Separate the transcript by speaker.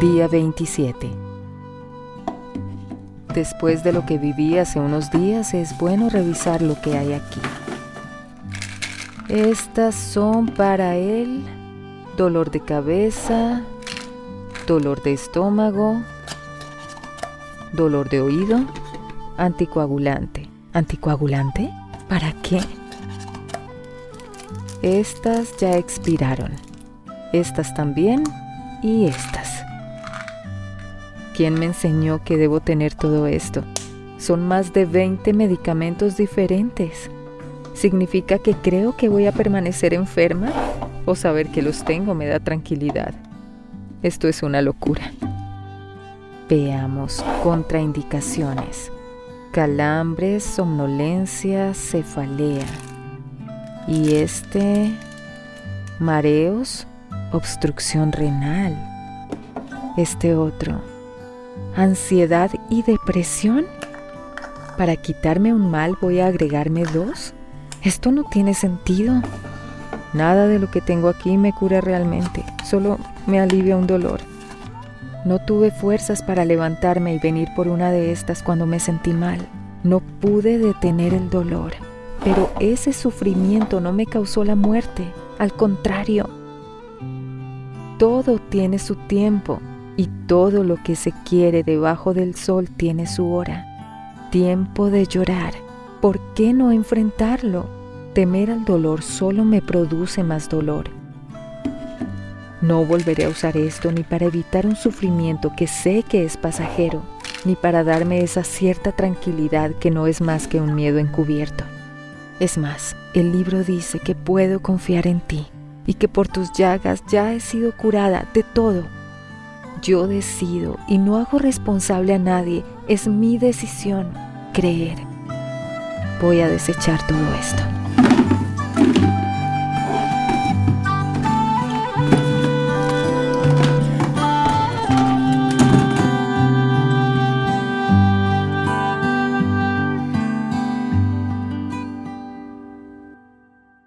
Speaker 1: Día 27. Después de lo que viví hace unos días, es bueno revisar lo que hay aquí. Estas son para el dolor de cabeza, dolor de estómago, dolor de oído, anticoagulante. ¿Anticoagulante? ¿Para qué? Estas ya expiraron. Estas también y estas. ¿Quién me enseñó que debo tener todo esto? Son más de 20 medicamentos diferentes. ¿Significa que creo que voy a permanecer enferma? ¿O saber que los tengo me da tranquilidad? Esto es una locura. Veamos contraindicaciones. Calambres, somnolencia, cefalea. Y este... Mareos, obstrucción renal. Este otro ansiedad y depresión? ¿Para quitarme un mal voy a agregarme dos? Esto no tiene sentido. Nada de lo que tengo aquí me cura realmente, solo me alivia un dolor. No tuve fuerzas para levantarme y venir por una de estas cuando me sentí mal. No pude detener el dolor, pero ese sufrimiento no me causó la muerte, al contrario. Todo tiene su tiempo y todo lo que se quiere debajo del sol tiene su hora. Tiempo de llorar. ¿Por qué no enfrentarlo? Temer al dolor solo me produce más dolor. No volveré a usar esto ni para evitar un sufrimiento que sé que es pasajero, ni para darme esa cierta tranquilidad que no es más que un miedo encubierto. Es más, el libro dice que puedo confiar en ti y que por tus llagas ya he sido curada de todo yo decido y no hago responsable a nadie. Es mi decisión creer. Voy a desechar todo esto.